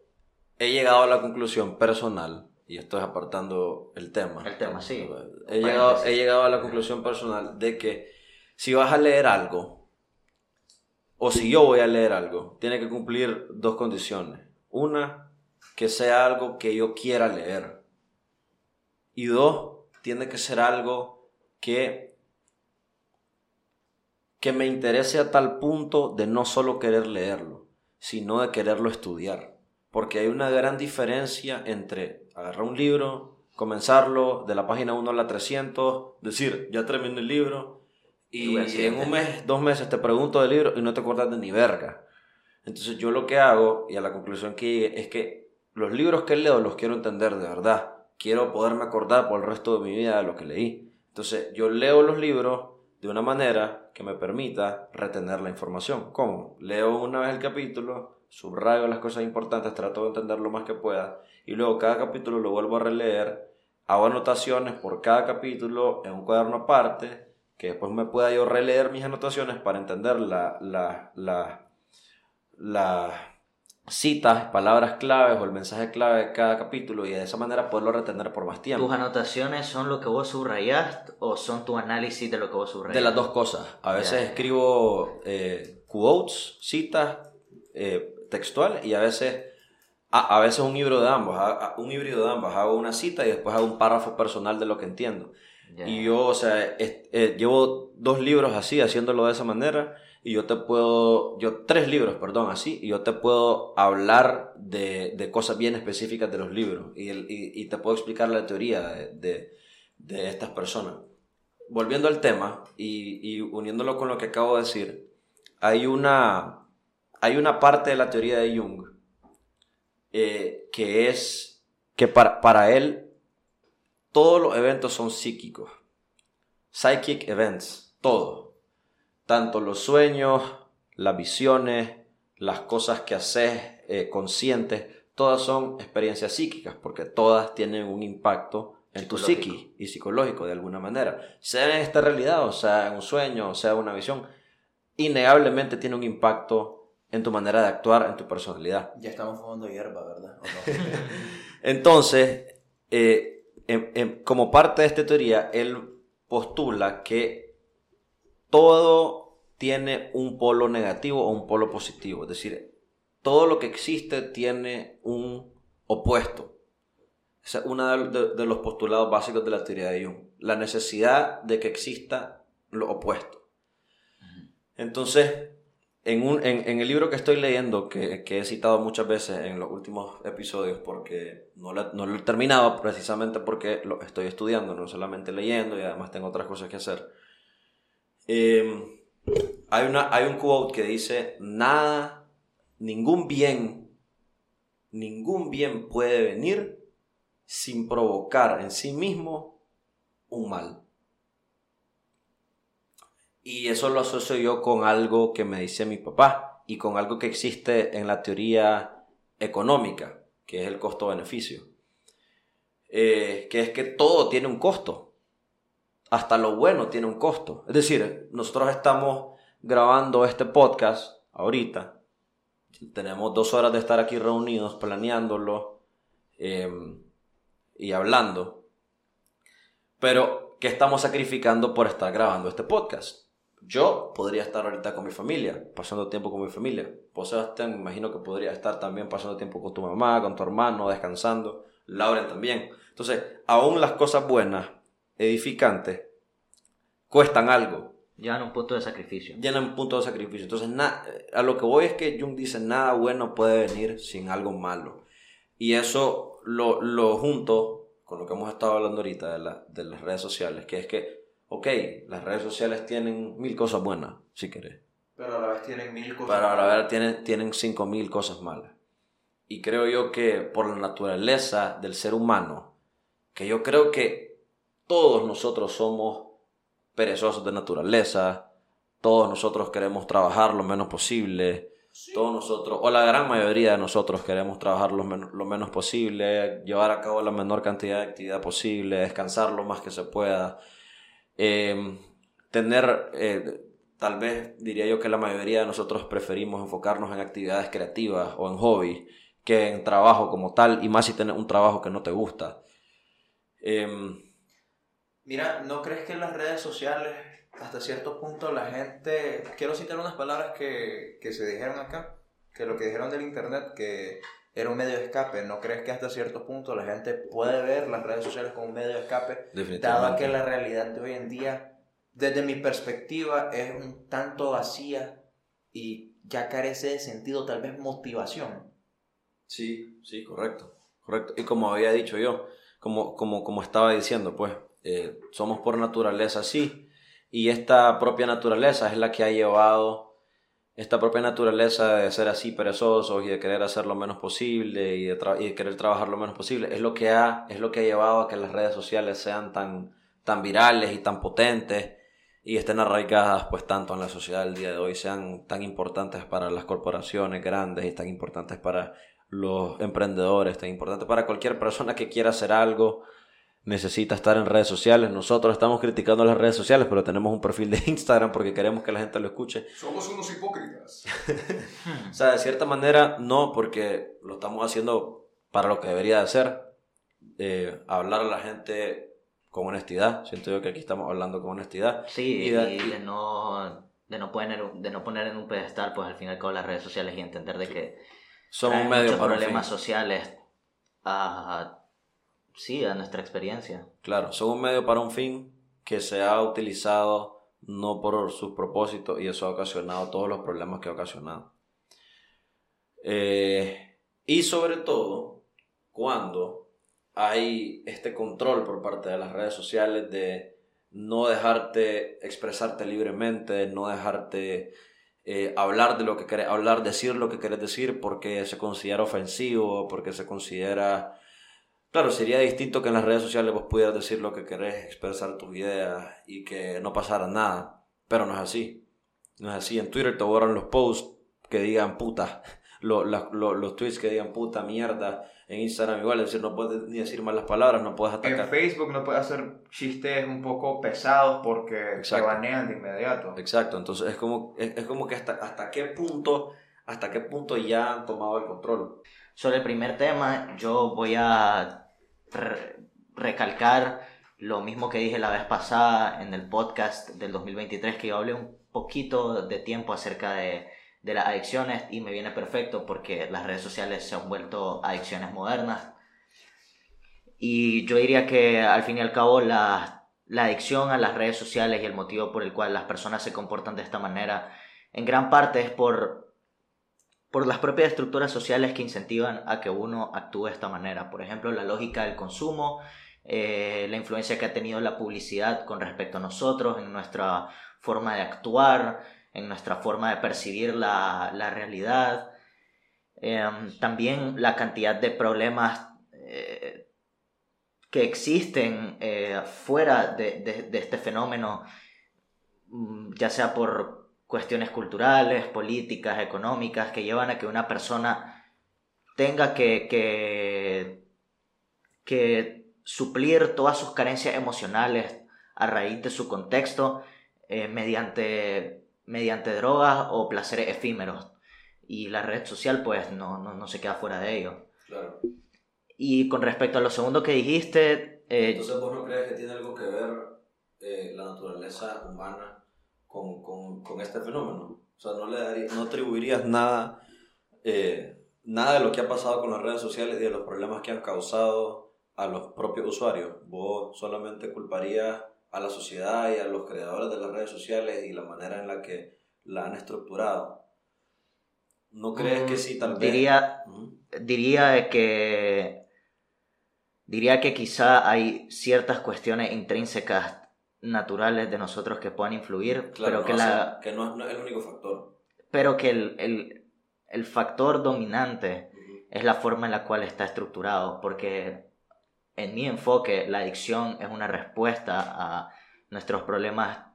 he llegado a la conclusión personal, y esto es apartando el tema. El tema, sí. He llegado, he llegado a la conclusión personal de que si vas a leer algo, o si yo voy a leer algo, tiene que cumplir dos condiciones. Una, que sea algo que yo quiera leer. Y dos, tiene que ser algo que, que me interese a tal punto de no solo querer leerlo, sino de quererlo estudiar. Porque hay una gran diferencia entre agarrar un libro, comenzarlo de la página 1 a la 300, decir, ya terminé el libro, Y y en un mes, dos meses te pregunto del libro y no te acuerdas de ni verga. Entonces yo lo que hago, y a la conclusión que llegué, es que los libros que leo los quiero entender de verdad. Quiero poderme acordar por el resto de mi vida de lo que leí. Entonces yo leo los libros de una manera que me permita retener la información. ¿Cómo? Leo una vez el capítulo, subrayo las cosas importantes, trato de entender lo más que pueda, y luego cada capítulo lo vuelvo a releer, hago anotaciones por cada capítulo en un cuaderno aparte, que después me pueda yo releer mis anotaciones para entender la, la, la, las citas, palabras claves o el mensaje clave de cada capítulo y de esa manera poderlo retener por más tiempo. ¿Tus anotaciones son lo que vos subrayaste o son tu análisis de lo que vos subrayaste? De las dos cosas. A veces escribo eh, quotes, citas eh, textual y a veces, a, a veces un libro de ambos, a- a- un híbrido de ambos. Hago una cita y después hago un párrafo personal de lo que entiendo. Y yo, o sea, eh, llevo dos libros así, haciéndolo de esa manera, y yo te puedo, yo tres libros, perdón, así, y yo te puedo hablar de, de cosas bien específicas de los libros, y, y, te puedo explicar la teoría de, de, estas personas. Volviendo al tema, y, y, uniéndolo con lo que acabo de decir, hay una, hay una parte de la teoría de Jung eh, que es que para, para él todos los eventos son psíquicos. Psychic events, todo. Tanto los sueños, las visiones, las cosas que haces eh, conscientes, todas son experiencias psíquicas, porque todas tienen un impacto en tu psiqui y psicológico de alguna manera. Sea en esta realidad, o sea en un sueño, o sea una visión, innegablemente tiene un impacto en tu manera de actuar, en tu personalidad. Ya estamos fumando hierba, ¿verdad? Entonces, eh, como parte de esta teoría, él postula que todo tiene un polo negativo o un polo positivo. Es decir, todo lo que existe tiene un opuesto. Ese es uno de, los postulados básicos de la teoría de Jung. La necesidad de que exista lo opuesto. Entonces, en, un, en, el libro que estoy leyendo, que, que, he citado muchas veces en los últimos episodios, porque no lo, no lo, he terminado precisamente porque lo estoy estudiando, no solamente leyendo y además tengo otras cosas que hacer. Em, hay, una, hay un quote que dice, nada, ningún bien, ningún bien puede venir sin provocar en sí mismo un mal. Y eso lo asocio yo con algo que me dice mi papá y con algo que existe en la teoría económica, que es el costo-beneficio. Eh, que es que todo tiene un costo. Hasta lo bueno tiene un costo. Es decir, nosotros estamos grabando este podcast ahorita. Tenemos dos horas de estar aquí reunidos, planeándolo em, y hablando. Pero, ¿qué estamos sacrificando por estar grabando este podcast? Yo podría estar ahorita con mi familia, pasando tiempo con mi familia. Vos, Sebastián, me imagino que podría estar también pasando tiempo con tu mamá, con tu hermano, descansando. Lauren también. Entonces, aún las cosas buenas, edificantes, cuestan algo. Llevan un punto de sacrificio. Llevan un punto de sacrificio. Entonces, a lo que voy es que Jung dice, nada bueno puede venir sin algo malo. Y eso lo, lo junto con lo que hemos estado hablando ahorita de, de las redes sociales, que es que ok, las redes sociales tienen mil cosas buenas, si querés. Pero a la vez tienen mil cosas Pero a la vez tienen, tienen cinco mil cosas malas. Y creo yo que por la naturaleza del ser humano, que yo creo que todos nosotros somos perezosos de naturaleza, todos nosotros queremos trabajar lo menos posible, todos nosotros, o la gran mayoría de nosotros queremos trabajar lo, lo menos posible, llevar a cabo la menor cantidad de actividad posible, descansar lo más que se pueda Em, tener, eh, tal vez diría yo que la mayoría de nosotros preferimos enfocarnos en actividades creativas o en hobbies que en trabajo como tal, y más si tienes un trabajo que no te gusta. Em, Mira, ¿no crees que en las redes sociales, hasta cierto punto, la gente... Quiero citar unas palabras que, que se dijeron acá, que lo que dijeron del Internet, que era un medio de escape. ¿No crees que hasta cierto punto la gente puede ver las redes sociales como un medio de escape? Dado que la realidad de hoy en día, desde mi perspectiva, es un tanto vacía y ya carece de sentido, tal vez motivación. Sí, sí, correcto. Correcto. Y como había dicho yo, como, como, como estaba diciendo, pues, eh, somos por naturaleza así. Y esta propia naturaleza es la que ha llevado esta propia naturaleza de ser así perezosos y de querer hacer lo menos posible y de, querer trabajar lo menos posible es lo que ha es lo que ha llevado a que las redes sociales sean tan tan virales y tan potentes y estén arraigadas pues tanto en la sociedad del día de hoy sean tan importantes para las corporaciones grandes y tan importantes para los emprendedores tan importantes para cualquier persona que quiera hacer algo necesita estar en redes sociales. Nosotros estamos criticando las redes sociales, pero tenemos un perfil de Instagram porque queremos que la gente lo escuche. Somos unos hipócritas. o sea, de cierta manera no, porque lo estamos haciendo para lo que debería de ser. Eh, hablar a la gente con honestidad. Siento yo que aquí estamos hablando con honestidad. Sí, y de, no, de, no poner, de no poner en un pedestal, pues al final con las redes sociales y entender de que son un medio para problemas sociales a Sí, a nuestra experiencia. Claro, son un medio para un fin que se ha utilizado no por sus propósitos y eso ha ocasionado todos los problemas que ha ocasionado. Eh, y sobre todo cuando hay este control por parte de las redes sociales de no dejarte expresarte libremente, no dejarte eh, hablar de lo que querés hablar, decir lo que querés decir porque se considera ofensivo, porque se considera... Claro, sería distinto que en las redes sociales vos pudieras decir lo que querés, expresar tus ideas y que no pasara nada, pero no es así. No es así. En Twitter te borran los posts que digan puta, los tweets que digan puta mierda, en Instagram igual, es decir, no puedes ni decir malas palabras, no puedes atacar. En Facebook no puedes hacer chistes un poco pesados porque se banean de inmediato. Exacto, entonces es como, es, como que hasta, hasta qué punto, hasta qué punto ya han tomado el control. Sobre el primer tema, yo voy a recalcar lo mismo que dije la vez pasada en el podcast del 2023, que yo hablé un poquito de tiempo acerca de las adicciones y me viene perfecto porque las redes sociales se han vuelto adicciones modernas. Y yo diría que al fin y al cabo la, la adicción a las redes sociales y el motivo por el cual las personas se comportan de esta manera en gran parte es por, por las propias estructuras sociales que incentivan a que uno actúe de esta manera. Por ejemplo, la lógica del consumo, eh, la influencia que ha tenido la publicidad con respecto a nosotros, en nuestra forma de actuar, en nuestra forma de percibir la, la realidad. Em, también la cantidad de problemas eh, que existen eh, fuera de, de, este fenómeno, mm, ya sea por cuestiones culturales, políticas, económicas, que llevan a que una persona tenga que, que, que suplir todas sus carencias emocionales a raíz de su contexto eh, mediante mediante drogas o placeres efímeros. Y la red social, pues, no, no, no se queda fuera de ello. Claro. Y con respecto a lo segundo que dijiste... Eh, Entonces, ¿vos no crees que tiene algo que ver eh, la naturaleza humana con, con, con, este fenómeno? O sea, ¿no, le no atribuirías nada, eh, nada de lo que ha pasado con las redes sociales y de los problemas que han causado a los propios usuarios? ¿Vos solamente culparías a la sociedad y a los creadores de las redes sociales y la manera en la que la han estructurado. ¿No crees que sí, tal vez? Diría, diría que. Diría que quizá hay ciertas cuestiones intrínsecas naturales de nosotros que puedan influir, pero que, la, que no, es el único factor. Pero que el, el, el factor dominante es la forma en la cual está estructurado, porque en mi enfoque, la adicción es una respuesta a nuestros problemas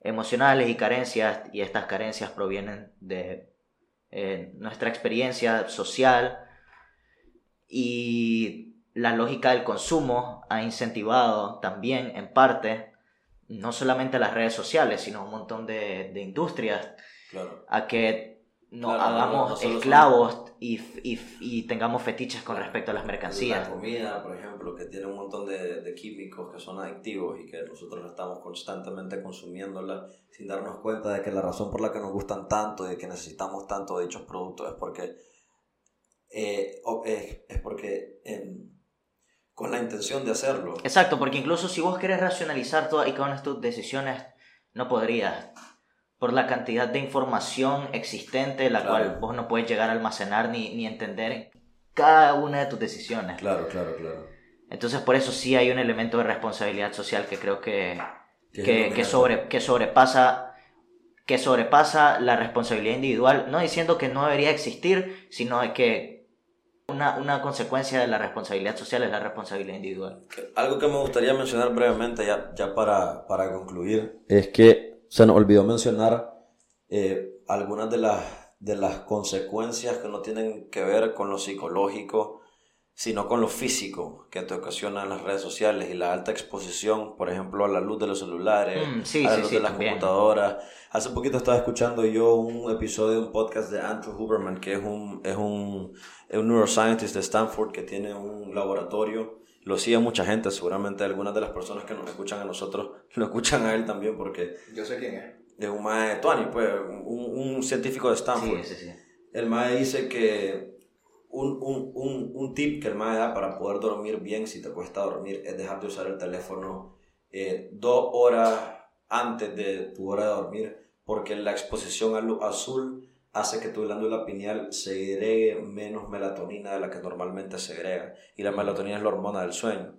emocionales y carencias, y estas carencias provienen de eh, nuestra experiencia social y la lógica del consumo ha incentivado también en parte no solamente las redes sociales, sino un montón de, industrias a que no hagamos esclavos y, y, y, tengamos fetiches con respecto a las mercancías. La comida, por ejemplo, que tiene un montón de, de, químicos que son adictivos y que nosotros estamos constantemente consumiéndola sin darnos cuenta de que la razón por la que nos gustan tanto y de que necesitamos tanto de dichos productos es porque eh, es, es, porque con la intención de hacerlo. Exacto, porque incluso si vos querés racionalizar todas y cada una de tus decisiones, no podrías por la cantidad de información existente, la cual vos no puedes llegar a almacenar ni, ni entender cada una de tus decisiones. Claro, claro, claro. Entonces, por eso sí hay un elemento de responsabilidad social que creo que, que, que, sobre, que, sobrepasa, que sobrepasa la responsabilidad individual, no diciendo que no debería existir, sino que una, una consecuencia de la responsabilidad social es la responsabilidad individual. Algo que me gustaría mencionar brevemente, ya, ya para, para concluir, es que se nos olvidó mencionar eh, algunas de las, de las consecuencias que no tienen que ver con lo psicológico, sino con lo físico que te ocasionan las redes sociales y la alta exposición, por ejemplo, a la luz de los celulares, mm, a la luz de las computadoras. Hace poquito estaba escuchando yo un episodio de un podcast de Andrew Huberman, que es un, es un, es un neuroscientist de Stanford que tiene un laboratorio lo sigue mucha gente, seguramente algunas de las personas que nos escuchan a nosotros lo escuchan a él también porque... Yo sé quién es. Es un mae, Tony, pues, un, un, científico de Stanford. Sí, sí, sí. El mae dice que un, un, un, tip que el mae da para poder dormir bien si te cuesta dormir es dejar de usar el teléfono eh, dos horas antes de tu hora de dormir, porque la exposición a luz azul hace que tu glándula pineal segregue menos melatonina de la que normalmente segrega. Y la melatonina es la hormona del sueño.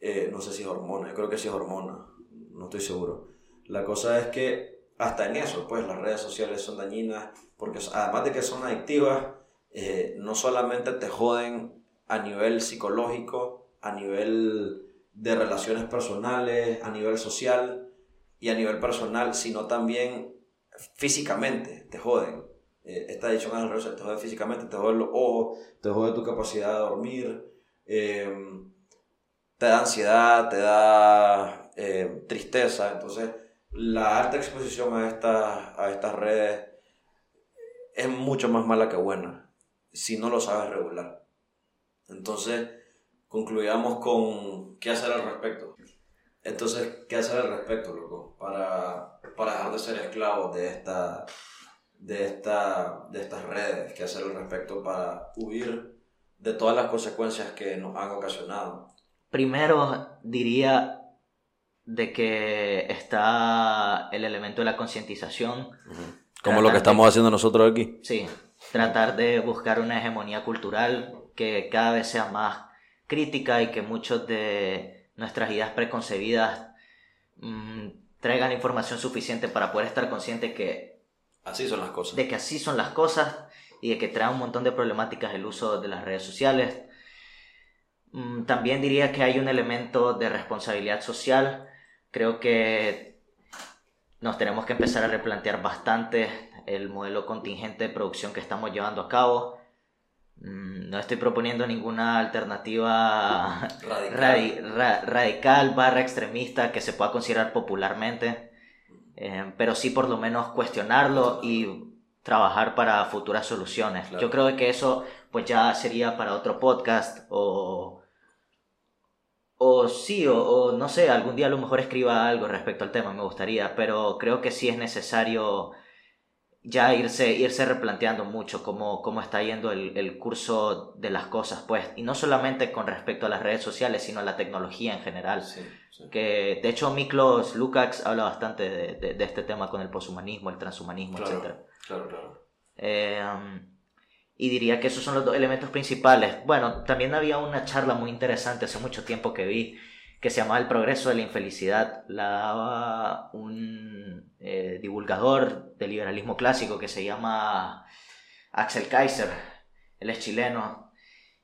Eh, no sé si es hormona, yo creo que sí es hormona, no estoy seguro. La cosa es que hasta en eso, pues las redes sociales son dañinas, porque además de que son adictivas, eh, no solamente te joden a nivel psicológico, a nivel de relaciones personales, a nivel social y a nivel personal, sino también físicamente te joden. Eh, esta adicción a las redes te jode físicamente, te jode los ojos, te jode tu capacidad de dormir, em, te da ansiedad, te da tristeza. Entonces, la alta exposición a a estas redes es mucho más mala que buena si no lo sabes regular. Entonces, concluyamos con qué hacer al respecto. Entonces, ¿qué hacer al respecto, loco? Para, para dejar de ser esclavos de, esta, de, esta, de estas redes. ¿Qué hacer al respecto para huir de todas las consecuencias que nos han ocasionado? Primero, diría de que está el elemento de la concientización. Como lo que estamos haciendo nosotros aquí. Sí, tratar de buscar una hegemonía cultural que cada vez sea más crítica y que muchos de nuestras ideas preconcebidas mm, traigan información suficiente para poder estar conscientes que así son las cosas. De que así son las cosas y de que trae un montón de problemáticas el uso de las redes sociales. Mm, también diría que hay un elemento de responsabilidad social. Creo que nos tenemos que empezar a replantear bastante el modelo contingente de producción que estamos llevando a cabo. Mm, no estoy proponiendo ninguna alternativa radical, barra extremista que se pueda considerar popularmente, eh, pero sí por lo menos cuestionarlo y trabajar para futuras soluciones. Yo creo que eso pues ya sería para otro podcast o, o sí, o, o, no sé, algún día a lo mejor escriba algo respecto al tema, me gustaría, pero creo que sí es necesario ya irse, irse replanteando mucho cómo, cómo está yendo el, el, curso de las cosas, pues, y no solamente con respecto a las redes sociales, sino a la tecnología en general. Que, de hecho, Miklos Lukács habla bastante de, de, este tema con el poshumanismo, el transhumanismo, etc. Claro, claro. Eh, y diría que esos son los dos elementos principales. Bueno, también había una charla muy interesante hace mucho tiempo que vi que se llamaba El progreso de la infelicidad. La daba un eh, divulgador del liberalismo clásico que se llama Axel Kaiser. Él es chileno.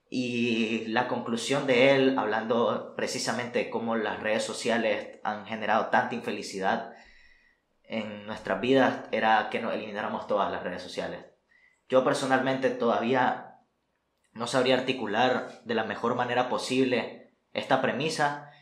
Y la conclusión de él, hablando precisamente de cómo las redes sociales han generado tanta infelicidad en nuestras vidas, era que nos elimináramos todas las redes sociales. Yo personalmente todavía no sabría articular de la mejor manera posible esta premisa,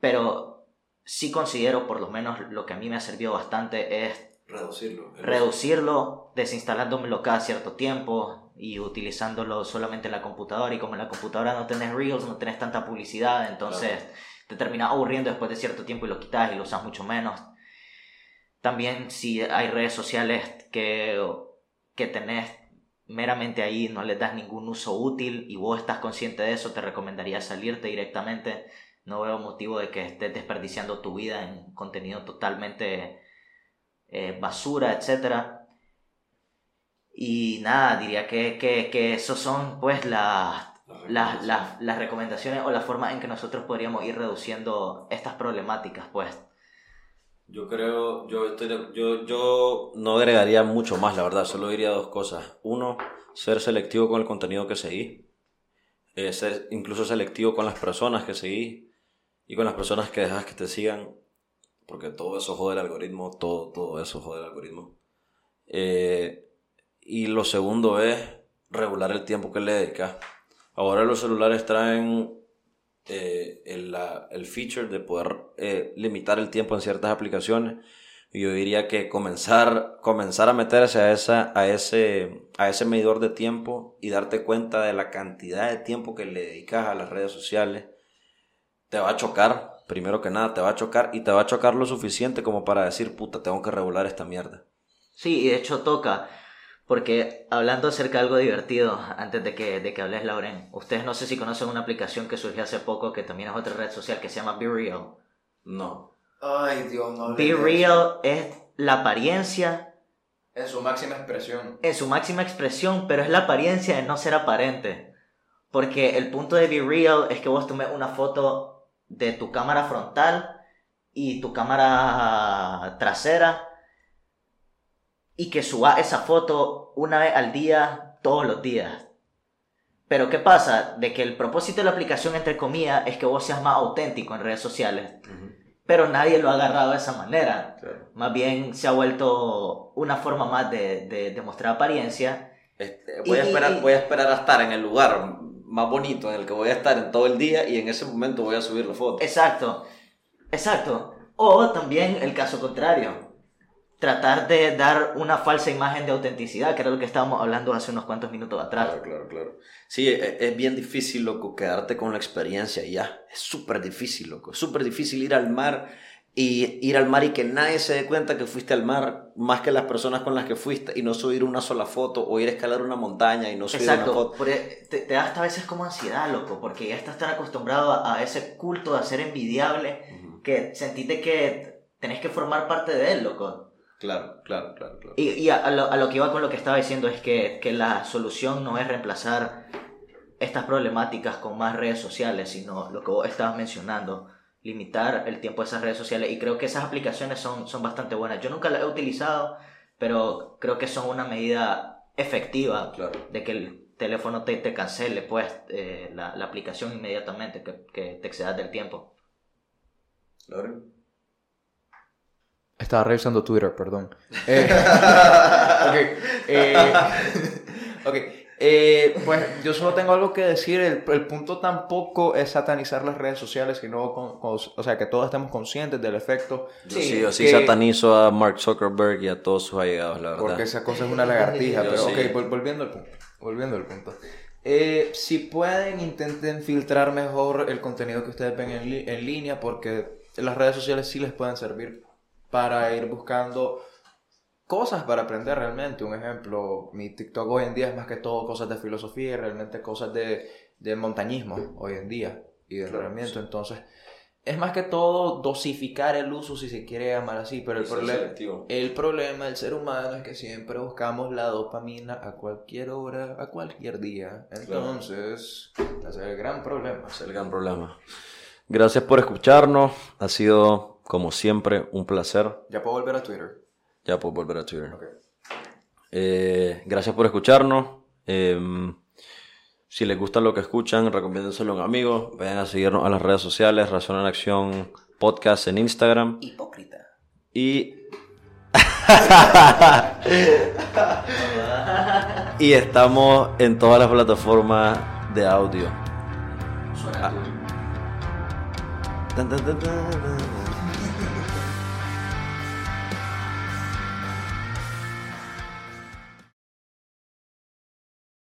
pero sí considero, por lo menos lo que a mí me ha servido bastante es reducirlo. Reducirlo, desinstalándomelo cada cierto tiempo y utilizándolo solamente en la computadora. Y como en la computadora no tenés Reels, no tenés tanta publicidad, entonces te terminas aburriendo después de cierto tiempo y lo quitas y lo usas mucho menos. También si hay redes sociales que, que tenés meramente ahí, no les das ningún uso útil y vos estás consciente de eso, te recomendaría salirte directamente no veo motivo de que estés desperdiciando tu vida en contenido totalmente eh, basura, etc. Y nada, diría que, que, que esos son pues las, las, las, recomendaciones o la forma en que nosotros podríamos ir reduciendo estas problemáticas, pues. Yo creo, yo, estoy, yo, yo no agregaría mucho más, la verdad, solo diría dos cosas. Uno, ser selectivo con el contenido que seguís, eh, ser incluso selectivo con las personas que seguís, y con las personas que dejas que te sigan, porque todo eso jode el algoritmo, todo, todo eso jode el algoritmo. Eh, y lo segundo es regular el tiempo que le dedicas. Ahora los celulares traen eh, el, el, feature de poder eh, limitar el tiempo en ciertas aplicaciones. Yo diría que comenzar, comenzar a meterse a, esa, a, ese, a ese medidor de tiempo y darte cuenta de la cantidad de tiempo que le dedicas a las redes sociales te va a chocar, primero que nada, te va a chocar y te va a chocar lo suficiente como para decir, puta, tengo que regular esta mierda. Sí, y de hecho toca, porque hablando acerca de algo divertido, antes de que, de que hables, Lauren, ustedes no sé si conocen una aplicación que surgió hace poco, que también es otra red social, que se llama Vireo. No. Ay, Dios, no. Be real es la apariencia En su máxima expresión. en su máxima expresión, pero es la apariencia de no ser aparente. Porque el punto de Be Real es que vos tomes una foto de tu cámara frontal y tu cámara trasera y que suba esa foto una vez al día, todos los días. Pero ¿qué pasa? De que el propósito de la aplicación, entre comillas, es que vos seas más auténtico en redes sociales. Pero nadie lo ha agarrado de esa manera. Claro. Más bien se ha vuelto una forma más de, de, de mostrar apariencia. Este, voy, a esperar, voy a esperar a estar en el lugar más bonito en el que voy a estar en todo el día y en ese momento voy a subir la foto. Exacto, exacto. O también el caso contrario. Tratar de dar una falsa imagen de autenticidad, que era lo que estábamos hablando hace unos cuantos minutos atrás. Claro, claro, claro. Sí, e- es, bien difícil, loco, quedarte con la experiencia ya. Es súper difícil, loco. Es súper difícil ir al mar y ir al mar y que nadie se dé cuenta que fuiste al mar más que las personas con las que fuiste y no subir una sola foto o ir a escalar una montaña y no subir una Exacto, foto. por- e, te, te da hasta a veces como ansiedad, loco, porque ya estás tan acostumbrado a, a ese culto de ser envidiable Ujú. que sentiste que tenés que formar parte de él, loco. Claro, claro, claro, claro. Y, y a, a lo, a lo que iba con lo que estaba diciendo es que, que la solución no es reemplazar estas problemáticas con más redes sociales, sino lo que vos estabas mencionando, limitar el tiempo de esas redes sociales. Y creo que esas aplicaciones son, son bastante buenas. Yo nunca las he utilizado, pero creo que son una medida efectiva Claro. de que el teléfono te, te cancele pues eh, la, la aplicación inmediatamente, que, que te excedas del tiempo. Claro. Estaba revisando Twitter, perdón. Eh, ok. eh, ok, eh, pues yo solo tengo algo que decir. El, el punto tampoco es satanizar las redes sociales, sino con- con- o sea, que todos estemos conscientes del efecto. Yo Sí, yo sí que- satanizo a Mark Zuckerberg y a todos sus allegados, la verdad. Porque esa cosa es una lagartija. Pero sí. ok, vol- volviendo al punto. Volviendo al punto. Eh, si pueden, intenten filtrar mejor el contenido que ustedes ven en, li- en línea, porque las redes sociales sí les pueden servir para ir buscando cosas para aprender realmente. Un ejemplo, mi TikTok hoy en día es más que todo cosas de filosofía y realmente cosas de, de montañismo hoy en día y de Claro, sí. Entonces, es más que todo dosificar el uso, si se quiere llamar así, pero el problema... El problema del ser humano es que siempre buscamos la dopamina a cualquier hora, a cualquier día. Entonces, ese es el gran problema. Es el gran problema. Gracias por escucharnos. Ha sido, como siempre, un placer. Ya puedo volver a Twitter. Ya puedo volver a Twitter. Eh, gracias por escucharnos. Eh, si les gusta lo que escuchan, recomiéndenselo a un amigo. Vayan a seguirnos a las redes sociales, Razón en Acción Podcast en Instagram. Hipócrita. Y. y estamos en todas las plataformas de audio. Suena